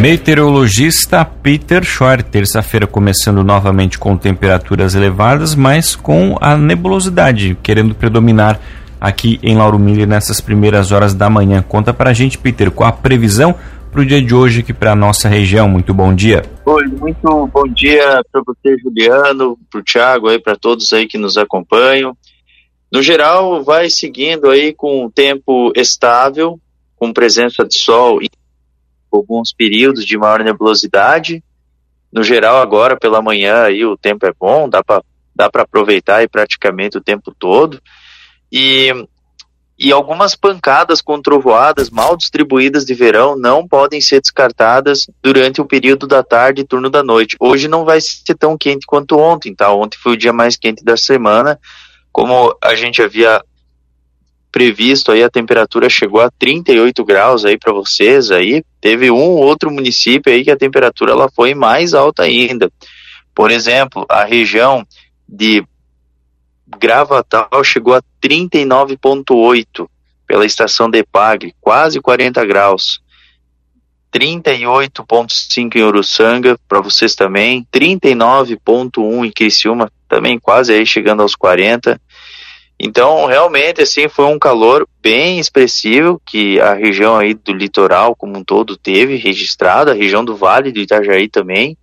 Meteorologista Peter Schor, terça-feira começando novamente com temperaturas elevadas, mas com a nebulosidade querendo predominar aqui em Lauro Miller nessas primeiras horas da manhã. Conta pra gente, Peter, qual a previsão para o dia de hoje aqui para a nossa região. Muito bom dia. Oi, muito bom dia para você, Juliano, para o Thiago, para todos aí que nos acompanham. No geral, vai seguindo aí com um tempo estável, com presença de sol em alguns períodos de maior nebulosidade. No geral, agora pela manhã aí o tempo é bom, dá para dá para aproveitar aí praticamente o tempo todo. E e algumas pancadas com trovoadas mal distribuídas de verão não podem ser descartadas durante o período da tarde e turno da noite. Hoje não vai ser tão quente quanto ontem, tá? Ontem foi o dia mais quente da semana. Como a gente havia previsto aí, a temperatura chegou a 38 graus aí para vocês aí. Teve um outro município aí que a temperatura ela foi mais alta ainda. Por exemplo, a região de Gravatal chegou a 39,8 pela estação de Pagre, quase 40 graus. 38,5 em Uruçanga, para vocês também. 39,1 em Criciúma, também quase aí chegando aos 40. Então, realmente, assim, foi um calor bem expressivo que a região aí do litoral como um todo teve registrado, a região do Vale do Itajaí também.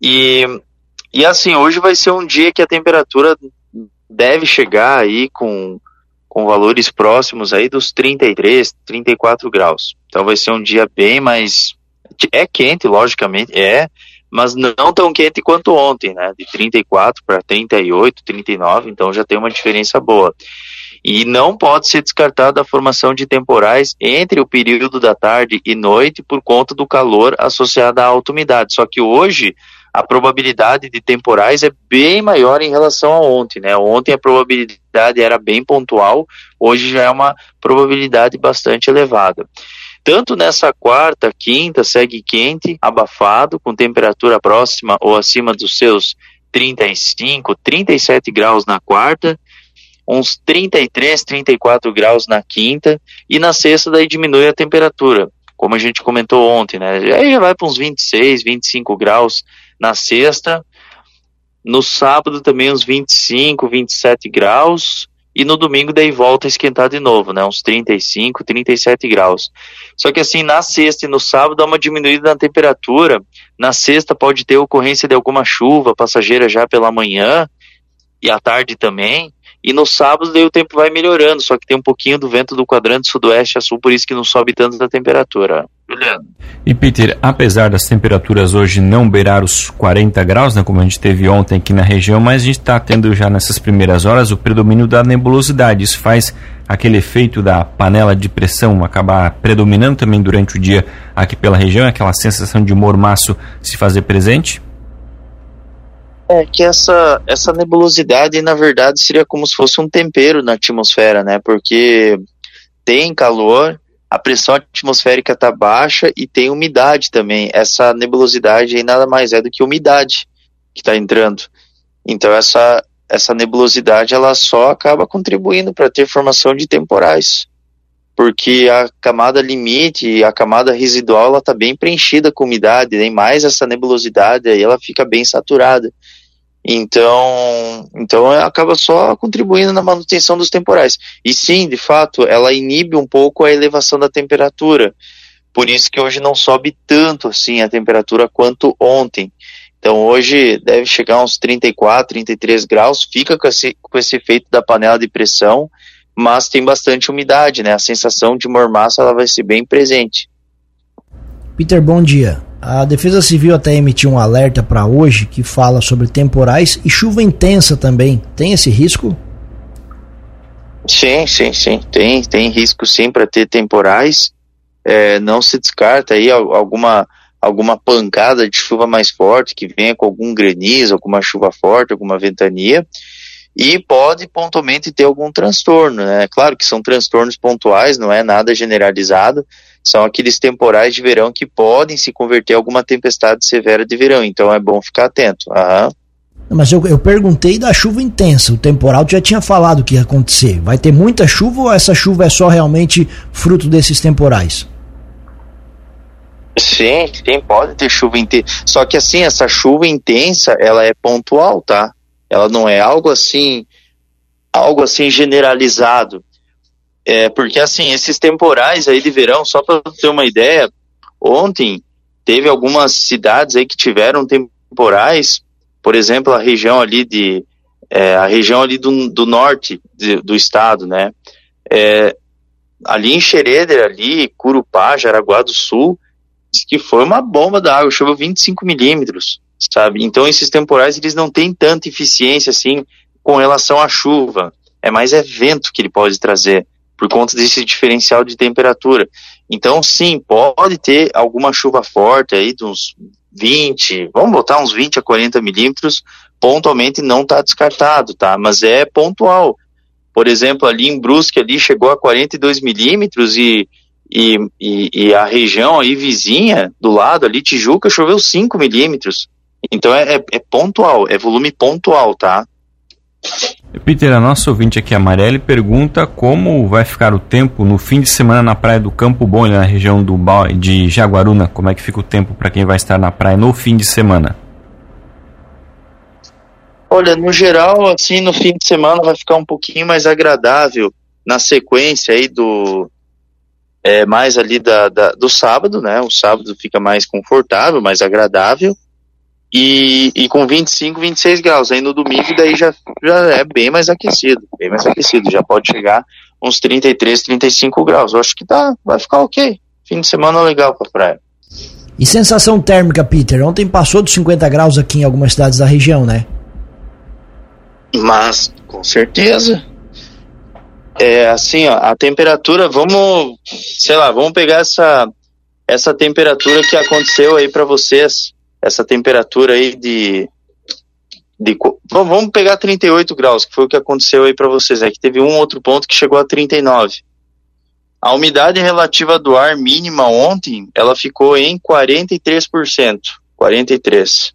E, e assim, hoje vai ser um dia que a temperatura deve chegar aí com, com valores próximos aí dos 33, 34 graus. Então vai ser um dia bem mais é quente, logicamente, é, mas não tão quente quanto ontem, né? De 34 para 38, 39, então já tem uma diferença boa. E não pode ser descartada a formação de temporais entre o período da tarde e noite por conta do calor associado à alta umidade. Só que hoje a probabilidade de temporais é bem maior em relação a ontem, né? Ontem a probabilidade era bem pontual, hoje já é uma probabilidade bastante elevada. Tanto nessa quarta, quinta, segue quente, abafado, com temperatura próxima ou acima dos seus 35, 37 graus na quarta, uns 33, 34 graus na quinta, e na sexta daí diminui a temperatura, como a gente comentou ontem, né? Aí já vai para uns 26, 25 graus na sexta. No sábado também uns 25, 27 graus. E no domingo daí volta a esquentar de novo, né? Uns 35, 37 graus. Só que assim, na sexta e no sábado dá uma diminuída na temperatura. Na sexta pode ter ocorrência de alguma chuva passageira já pela manhã e à tarde também. E no sábado daí o tempo vai melhorando, só que tem um pouquinho do vento do quadrante sudoeste a sul, por isso que não sobe tanto a temperatura. Juliano. E Peter, apesar das temperaturas hoje não beirar os 40 graus, né, como a gente teve ontem aqui na região, mas a gente está tendo já nessas primeiras horas o predomínio da nebulosidade. Isso faz aquele efeito da panela de pressão acabar predominando também durante o dia aqui pela região, aquela sensação de mormaço se fazer presente? É que essa, essa nebulosidade, na verdade, seria como se fosse um tempero na atmosfera, né? Porque tem calor, a pressão atmosférica está baixa e tem umidade também. Essa nebulosidade aí nada mais é do que umidade que está entrando. Então essa, essa nebulosidade ela só acaba contribuindo para ter formação de temporais. Porque a camada limite, a camada residual, ela está bem preenchida com umidade, nem mais essa nebulosidade aí ela fica bem saturada. Então, então acaba só contribuindo na manutenção dos temporais. E sim, de fato, ela inibe um pouco a elevação da temperatura. Por isso que hoje não sobe tanto assim a temperatura quanto ontem. Então hoje deve chegar uns 34, 33 graus, fica com esse, com esse efeito da panela de pressão, mas tem bastante umidade, né? A sensação de mormaço ela vai ser bem presente. Peter, bom dia. A Defesa Civil até emitiu um alerta para hoje que fala sobre temporais e chuva intensa também. Tem esse risco? Sim, sim, sim. Tem, tem risco sim para ter temporais. É, não se descarta aí alguma, alguma pancada de chuva mais forte que venha com algum granizo, alguma chuva forte, alguma ventania. E pode pontualmente ter algum transtorno, né? Claro que são transtornos pontuais, não é nada generalizado, são aqueles temporais de verão que podem se converter em alguma tempestade severa de verão, então é bom ficar atento. Aham. Mas eu, eu perguntei da chuva intensa, o temporal já tinha falado que ia acontecer. Vai ter muita chuva ou essa chuva é só realmente fruto desses temporais? Sim, sim, pode ter chuva intensa. Só que assim, essa chuva intensa, ela é pontual, tá? Ela não é algo assim, algo assim generalizado. É, porque assim, esses temporais aí de verão, só para ter uma ideia, ontem teve algumas cidades aí que tiveram temporais, por exemplo, a região ali de é, a região ali do, do norte de, do estado, né? É, ali em Xereder, ali, Curupá, Jaraguá do Sul, que foi uma bomba da água, choveu 25 milímetros, sabe? Então esses temporais eles não têm tanta eficiência assim com relação à chuva. É mais é vento que ele pode trazer por conta desse diferencial de temperatura. Então sim, pode ter alguma chuva forte aí de uns 20, vamos botar uns 20 a 40 milímetros, pontualmente não está descartado, tá? Mas é pontual. Por exemplo, ali em Brusque ali chegou a 42 milímetros e e, e, e, a região aí vizinha, do lado ali, Tijuca, choveu 5 milímetros. Então é, é, é, pontual, é volume pontual, tá? Peter, a nossa ouvinte aqui, Amarelli, pergunta como vai ficar o tempo no fim de semana na praia do Campo Bom, na região do de Jaguaruna. Como é que fica o tempo para quem vai estar na praia no fim de semana? Olha, no geral, assim, no fim de semana vai ficar um pouquinho mais agradável na sequência aí do, é, mais ali da, da, do sábado, né? O sábado fica mais confortável, mais agradável. E, e com 25, 26 graus. Aí no domingo daí já, já é bem mais aquecido, bem mais aquecido. Já pode chegar uns 33, 35 graus. Eu acho que tá, vai ficar ok. Fim de semana legal pra praia. E sensação térmica, Peter? Ontem passou dos 50 graus aqui em algumas cidades da região, né? Mas, com certeza. É assim, ó, a temperatura, vamos, sei lá, vamos pegar essa essa temperatura que aconteceu aí para vocês, essa temperatura aí de de vamos pegar 38 graus, que foi o que aconteceu aí para vocês, é que teve um outro ponto que chegou a 39. A umidade relativa do ar mínima ontem, ela ficou em 43%, 43.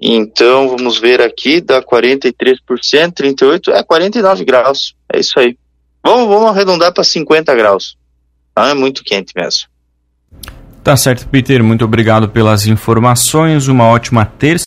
Então, vamos ver aqui, dá 43%, 38, é 49 graus. É isso aí. Vamos, vamos arredondar para 50 graus. Não é muito quente mesmo. Tá certo, Peter. Muito obrigado pelas informações. Uma ótima terça.